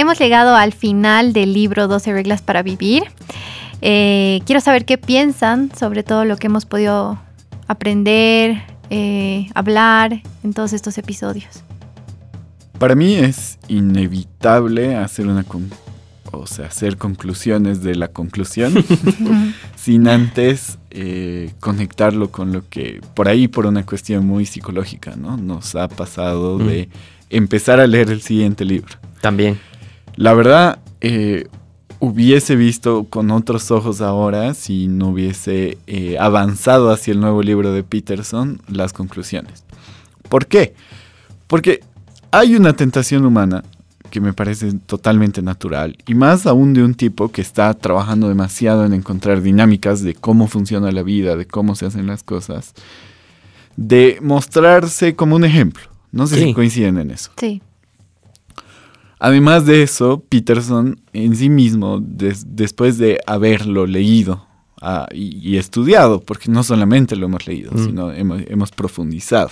hemos llegado al final del libro 12 reglas para vivir. Eh, quiero saber qué piensan sobre todo lo que hemos podido aprender, eh, hablar en todos estos episodios. Para mí es inevitable hacer una o sea, hacer conclusiones de la conclusión sin antes eh, conectarlo con lo que por ahí por una cuestión muy psicológica, ¿no? Nos ha pasado de empezar a leer el siguiente libro. También. La verdad, eh, hubiese visto con otros ojos ahora si no hubiese eh, avanzado hacia el nuevo libro de Peterson las conclusiones. ¿Por qué? Porque hay una tentación humana que me parece totalmente natural y más aún de un tipo que está trabajando demasiado en encontrar dinámicas de cómo funciona la vida, de cómo se hacen las cosas, de mostrarse como un ejemplo. No sé si coinciden en eso. Sí. Además de eso, Peterson en sí mismo, después de haberlo leído ah, y, estudiado, porque no solamente lo hemos leído, mm. sino hemos, profundizado,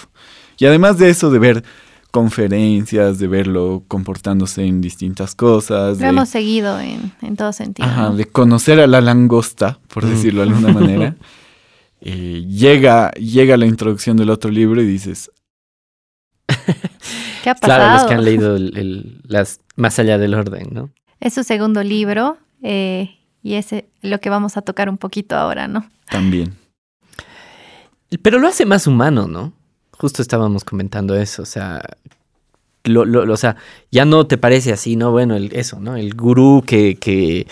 y además de eso, de ver conferencias, de verlo comportándose en distintas cosas. Lo hemos seguido en, en todo sentido. Ajá, de conocer a la langosta, por mm. decirlo de alguna manera. Eh, llega, llega la introducción del otro libro y dices, ¿Qué ha pasado? Claro, los que han leído las Más allá del orden, ¿no? Es su segundo libro eh, y es lo que vamos a tocar un poquito ahora, ¿no? También. Pero lo hace más humano, ¿no? Justo estábamos comentando eso, o sea, lo, o sea, ya no te parece así, ¿no? Bueno, el, eso, ¿no? El gurú que, que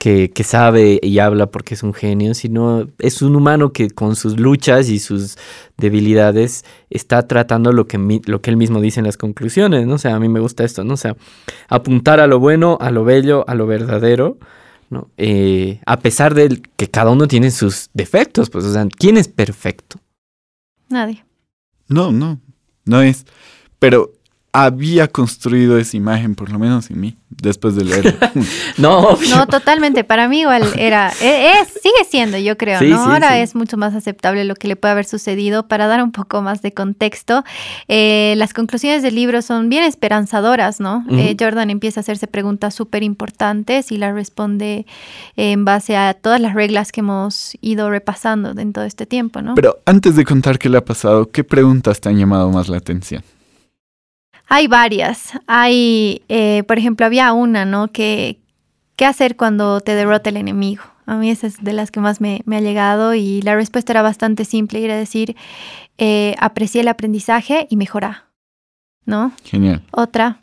que, sabe y habla porque es un genio, sino es un humano que con sus luchas y sus debilidades está tratando lo que, lo que él mismo dice en las conclusiones, ¿no? O sea, a mí me gusta esto, ¿no? O sea, apuntar a lo bueno, a lo bello, a lo verdadero, ¿no? Eh, a pesar de que cada uno tiene sus defectos, pues, o sea, ¿quién es perfecto? Nadie. No, no, no es. Pero había construido esa imagen, por lo menos en mí, después de leerlo. no, no, totalmente. Para mí igual era, e, es, sigue siendo, yo creo, ¿no? Ahora es mucho más aceptable lo que le puede haber sucedido. Para dar un poco más de contexto, eh, las conclusiones del libro son bien esperanzadoras, ¿no? Eh, Jordan empieza a hacerse preguntas súper importantes y las responde en base a todas las reglas que hemos ido repasando en todo este tiempo, ¿no? Pero antes de contar qué le ha pasado, ¿qué preguntas te han llamado más la atención? Hay varias. Hay, eh, por ejemplo, había una, ¿no? Que, ¿qué hacer cuando te derrota el enemigo? A mí esa es de las que más me, ha llegado y la respuesta era bastante simple, era decir, eh, aprecié el aprendizaje y mejora, ¿no? Genial. Otra,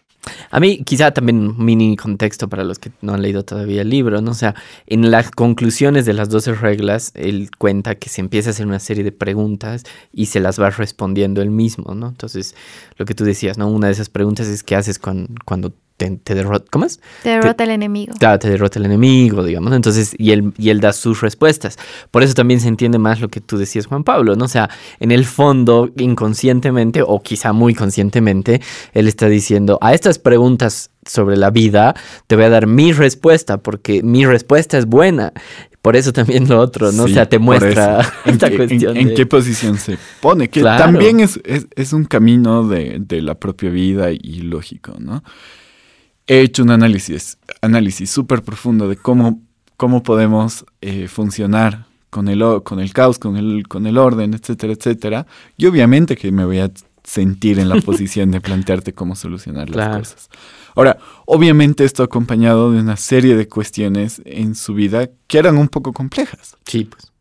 a mí, quizá también un mini contexto para los que no han leído todavía el libro, ¿no? O sea, en las conclusiones de las 12 reglas, él cuenta que se empieza a hacer una serie de preguntas y se las va respondiendo él mismo, ¿no? Entonces, lo que tú decías, ¿no? Una de esas preguntas es qué haces cuando, cuando te, derrota, ¿cómo es? Te derrota el enemigo. Claro, te derrota el enemigo, digamos. Entonces, y él, y él da sus respuestas. Por eso también se entiende más lo que tú decías, Juan Pablo, ¿no? O sea, en el fondo, inconscientemente o quizá muy conscientemente, él está diciendo, a estas preguntas sobre la vida, te voy a dar mi respuesta, porque mi respuesta es buena. Por eso también lo otro, ¿no? o sea, te muestra esta cuestión. En, qué posición se pone, que también es, es, un camino de, de la propia vida y lógico, ¿no? He hecho un análisis, análisis súper profundo de cómo, cómo podemos eh, funcionar con el, con el caos, con el, con el orden, etcétera, etcétera. Y obviamente que me voy a sentir en la posición de plantearte cómo solucionar las cosas. Ahora, obviamente esto acompañado de una serie de cuestiones en su vida que eran un poco complejas. Sí, pues.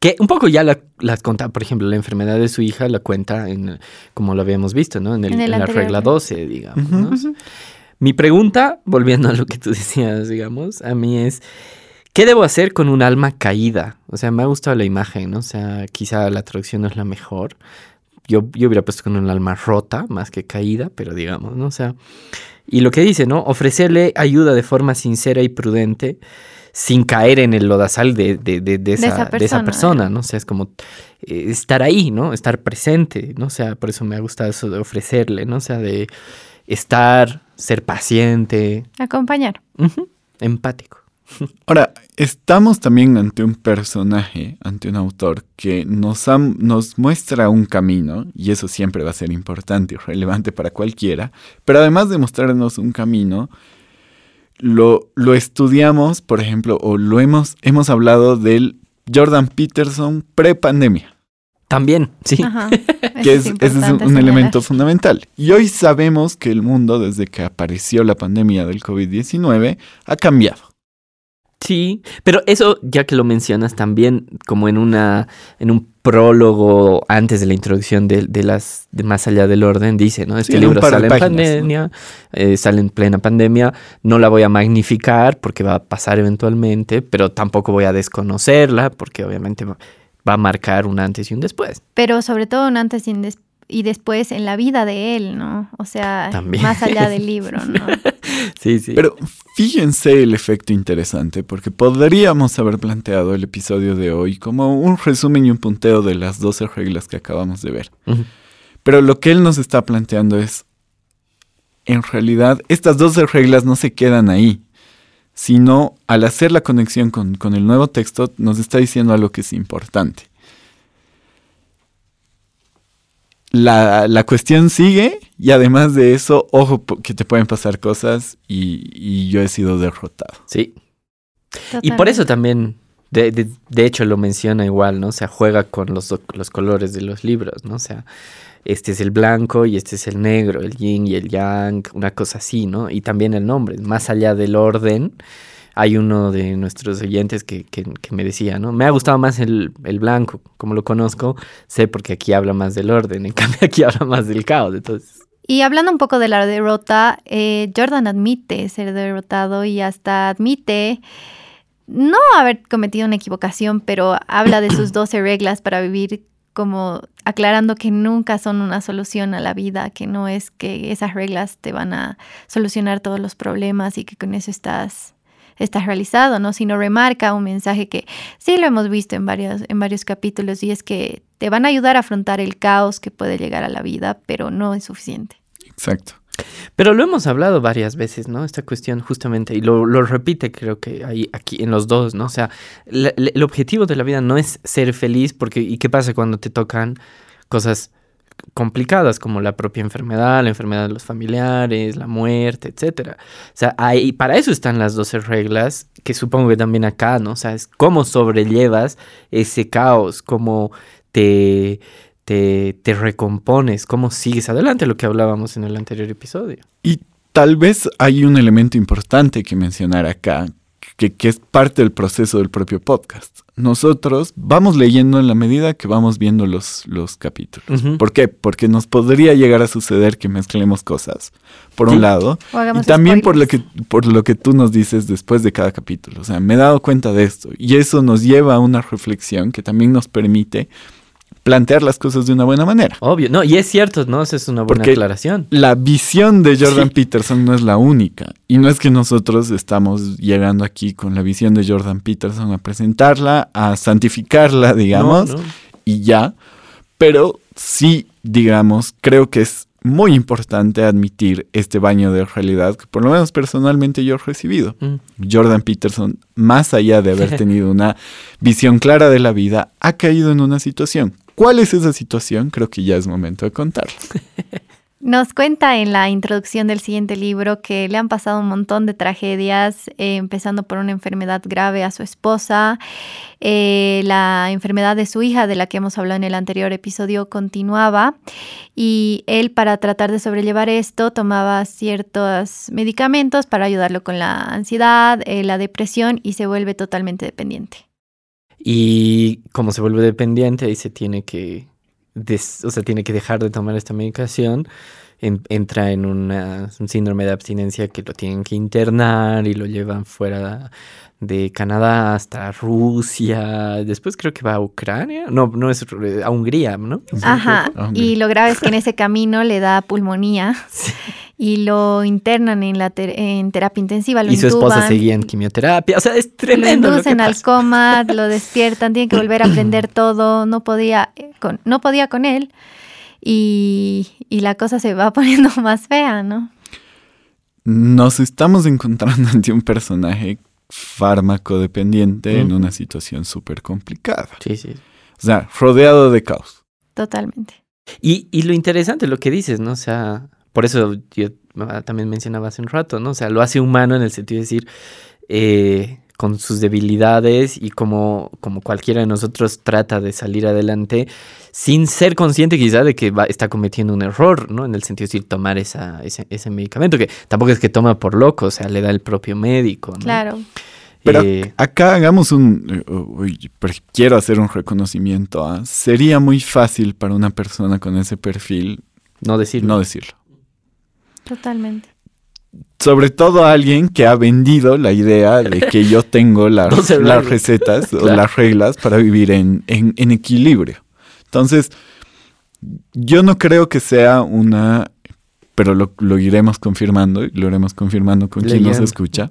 Que un poco ya las contaba, por ejemplo, la enfermedad de su hija la cuenta en, como lo habíamos visto, ¿no? En, el, en, la regla 12, digamos. Mi pregunta, volviendo a lo que tú decías, digamos, a mí es, ¿qué debo hacer con un alma caída? O sea, me ha gustado la imagen, ¿no? O sea, quizá la traducción no es la mejor. Yo, yo hubiera puesto con un alma rota más que caída, pero digamos, ¿no? O sea, y lo que dice, ¿no? Ofrecerle ayuda de forma sincera y prudente sin caer en el lodazal de, de, de, esa, de esa, persona, ¿no? O sea, es como eh, estar ahí, ¿no? Estar presente, ¿no? O sea, por eso me ha gustado eso de ofrecerle, ¿no? O sea, de estar, ser paciente. Acompañar. Empático. Ahora, estamos también ante un personaje, ante un autor que nos, nos muestra un camino, y eso siempre va a ser importante y relevante para cualquiera, pero además de mostrarnos un camino, lo, lo estudiamos, por ejemplo, o lo hemos, hemos hablado del Jordan Peterson pre-pandemia. También, sí. que es, ese es un, elemento fundamental. Y hoy sabemos que el mundo, desde que apareció la pandemia del COVID-19, ha cambiado. Sí, pero eso, ya que lo mencionas también, como en una, en un prólogo antes de la introducción de, las de Más allá del orden, dice, ¿no? Este libro sale en pandemia, eh, sale en plena pandemia, no la voy a magnificar porque va a pasar eventualmente, pero tampoco voy a desconocerla porque obviamente va, a marcar un antes y un después. Pero sobre todo un antes y un después y después en la vida de él, ¿no? O sea, más allá del libro, ¿no? sí, sí. Pero fíjense el efecto interesante, porque podríamos haber planteado el episodio de hoy como un resumen y un punteo de las 12 reglas que acabamos de ver. Pero lo que él nos está planteando es, en realidad, estas 12 reglas no se quedan ahí, sino al hacer la conexión con, con el nuevo texto, nos está diciendo algo que es importante. la, cuestión sigue y además de eso, ojo que te pueden pasar cosas y, yo he sido derrotado. Sí. Y por eso también, de, de, hecho lo menciona igual, ¿no? O sea, juega con los, los colores de los libros, ¿no? O sea, este es el blanco y este es el negro, el yin y el yang, una cosa así, ¿no? Y también el nombre, más allá del orden hay uno de nuestros oyentes que, me decía, ¿no? Me ha gustado más el, blanco, como lo conozco, sé porque aquí habla más del orden, en cambio aquí habla más del caos, entonces... Y hablando un poco de la derrota, eh, Jordan admite ser derrotado y hasta admite no haber cometido una equivocación, pero habla de sus 12 reglas para vivir como aclarando que nunca son una solución a la vida, que no es que esas reglas te van a solucionar todos los problemas y que con eso estás estás realizado, ¿no? Sino remarca un mensaje que sí lo hemos visto en varios, en varios capítulos y es que te van a ayudar a afrontar el caos que puede llegar a la vida, pero no es suficiente. Exacto. Pero lo hemos hablado varias veces, ¿no? Esta cuestión justamente, y lo, repite creo que ahí, aquí en los dos, ¿no? O sea, el objetivo de la vida no es ser feliz, porque ¿y qué pasa cuando te tocan cosas complicadas como la propia enfermedad, la enfermedad de los familiares, la muerte, etcétera. O sea, ahí, para eso están las 12 reglas, que supongo que también acá, ¿no? O sea, es cómo sobrellevas ese caos, cómo te, te, te recompones, cómo sigues adelante, lo que hablábamos en el anterior episodio. Y tal vez hay un elemento importante que mencionar acá, que, es parte del proceso del propio podcast. Nosotros vamos leyendo en la medida que vamos viendo los, los capítulos. ¿Por qué? Porque nos podría llegar a suceder que mezclemos cosas, por un lado, y también por lo, que, por lo que tú nos dices después de cada capítulo. O sea, me he dado cuenta de esto y eso nos lleva a una reflexión que también nos permite plantear las cosas de una buena manera. Obvio, no, y es cierto, ¿no? Esa es una buena Porque aclaración. La visión de Jordan Peterson no es la única. Y no es que nosotros estamos llegando aquí con la visión de Jordan Peterson a presentarla, a santificarla, digamos, y ya. Pero sí, digamos, creo que es muy importante admitir este baño de realidad que por lo menos personalmente yo he recibido. Mm. Jordan Peterson, más allá de haber tenido una visión clara de la vida, ha caído en una situación ¿Cuál es esa situación? Creo que ya es momento de contar. Nos cuenta en la introducción del siguiente libro que le han pasado un montón de tragedias, eh, empezando por una enfermedad grave a su esposa, eh, la enfermedad de su hija, de la que hemos hablado en el anterior episodio, continuaba y él para tratar de sobrellevar esto tomaba ciertos medicamentos para ayudarlo con la ansiedad, eh, la depresión y se vuelve totalmente dependiente. Y como se vuelve dependiente y se tiene que, o sea, tiene que dejar de tomar esta medicación, entra en un síndrome de abstinencia que lo tienen que internar y lo llevan fuera de Canadá hasta Rusia, después creo que va a Ucrania, no, no es a Hungría, ¿no? Ajá, y lo grave es que en ese camino le da pulmonía. Sí y lo internan en la en terapia intensiva. Lo y su esposa seguía en quimioterapia. O sea, es tremendo. Lo inducen al coma, lo despiertan, tiene que volver a aprender todo. No podía con, no podía con él. Y, y la cosa se va poniendo más fea, ¿no? Nos estamos encontrando ante un personaje fármaco dependiente en una situación súper complicada. Sí, sí. O sea, rodeado de caos. Totalmente. Y, y lo interesante, lo que dices, ¿no? O sea, por eso yo también mencionaba hace un rato, ¿no? O sea, lo hace humano en el sentido de decir, eh, con sus debilidades y como, como cualquiera de nosotros trata de salir adelante sin ser consciente quizá de que está cometiendo un error, ¿no? En el sentido de decir, tomar esa, ese, ese, medicamento, que tampoco es que toma por loco, o sea, le da el propio médico. ¿no? Claro. Pero eh, acá hagamos un... Eh, quiero hacer un reconocimiento. ¿ah? Sería muy fácil para una persona con ese perfil... No decirlo. No decirlo. Totalmente sobre todo a alguien que ha vendido la idea de que yo tengo las, recetas o las reglas para vivir en, equilibrio. Entonces, yo no creo que sea una, pero lo, iremos confirmando, y lo iremos confirmando con quien nos escucha.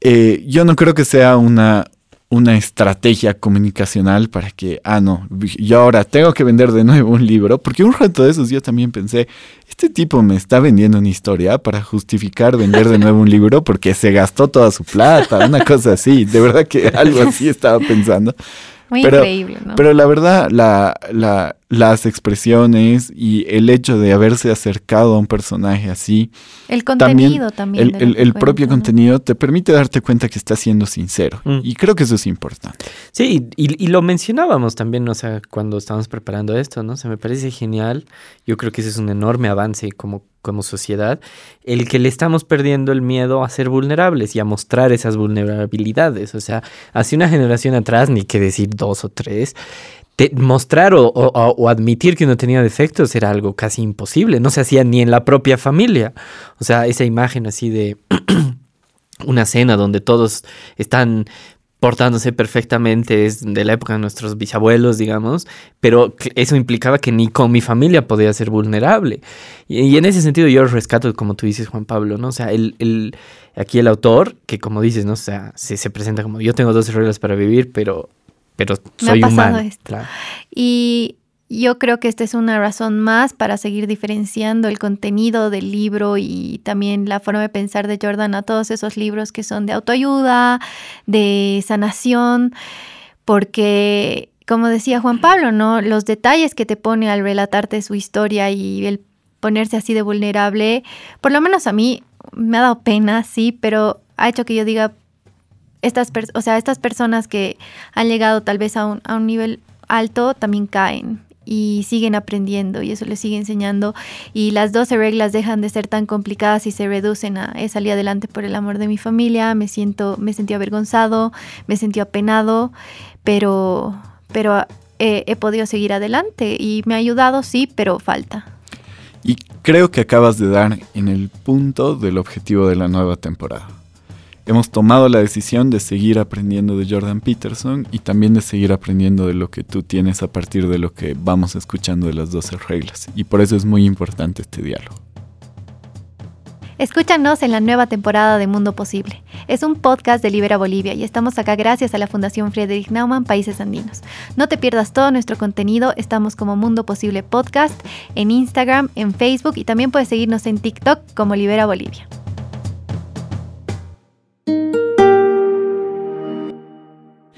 Eh, yo no creo que sea una, una estrategia comunicacional para que, ah, no, yo ahora tengo que vender de nuevo un libro, porque un rato de esos yo también pensé, este tipo me está vendiendo una historia para justificar vender de nuevo un libro porque se gastó toda su plata, una cosa así, de verdad que algo así estaba pensando. Muy increíble, ¿no? Pero la verdad, la, las expresiones y el hecho de haberse acercado a un personaje así. El contenido también. el, propio contenido te permite darte cuenta que está siendo sincero. Mm. Y creo que eso es importante. Sí, y, y, lo mencionábamos también, o sea, cuando estábamos preparando esto, ¿no? O sea, me parece genial. Yo creo que ese es un enorme avance como como sociedad, el que le estamos perdiendo el miedo a ser vulnerables y a mostrar esas vulnerabilidades. O sea, hace una generación atrás, ni que decir dos o tres, mostrar o, admitir que uno tenía defectos era algo casi imposible. No se hacía ni en la propia familia. O sea, esa imagen así de una cena donde todos están portándose perfectamente, es de la época de nuestros bisabuelos, digamos, pero eso implicaba que ni con mi familia podía ser vulnerable. Y, en ese sentido yo rescato, como tú dices, Juan Pablo, ¿no? O sea, el, aquí el autor, que como dices, ¿no? O sea, se, se presenta como yo tengo 12 reglas para vivir, pero, pero soy humano. Y yo creo que esta es una razón más para seguir diferenciando el contenido del libro y también la forma de pensar de Jordan a todos esos libros que son de autoayuda, de sanación, porque como decía Juan Pablo, ¿no? Los detalles que te pone al relatarte su historia y el ponerse así de vulnerable, por lo menos a mí me ha dado pena, sí, pero ha hecho que yo diga, estas, o sea, estas personas que han llegado tal vez a un, a un nivel alto también caen y siguen aprendiendo y eso les sigue enseñando y las 12 reglas dejan de ser tan complicadas y se reducen a he salido adelante por el amor de mi familia, me siento me sentí avergonzado, me sentí apenado, pero pero he, he podido seguir adelante y me ha ayudado, sí, pero falta. Y creo que acabas de dar en el punto del objetivo de la nueva temporada hemos tomado la decisión de seguir aprendiendo de Jordan Peterson y también de seguir aprendiendo de lo que tú tienes a partir de lo que vamos escuchando de las 12 reglas. Y por eso es muy importante este diálogo. Escúchanos en la nueva temporada de Mundo Posible. Es un podcast de Libera Bolivia y estamos acá gracias a la Fundación Friedrich Naumann Países Andinos. No te pierdas todo nuestro contenido, estamos como Mundo Posible Podcast en Instagram, en Facebook y también puedes seguirnos en TikTok como Libera Bolivia.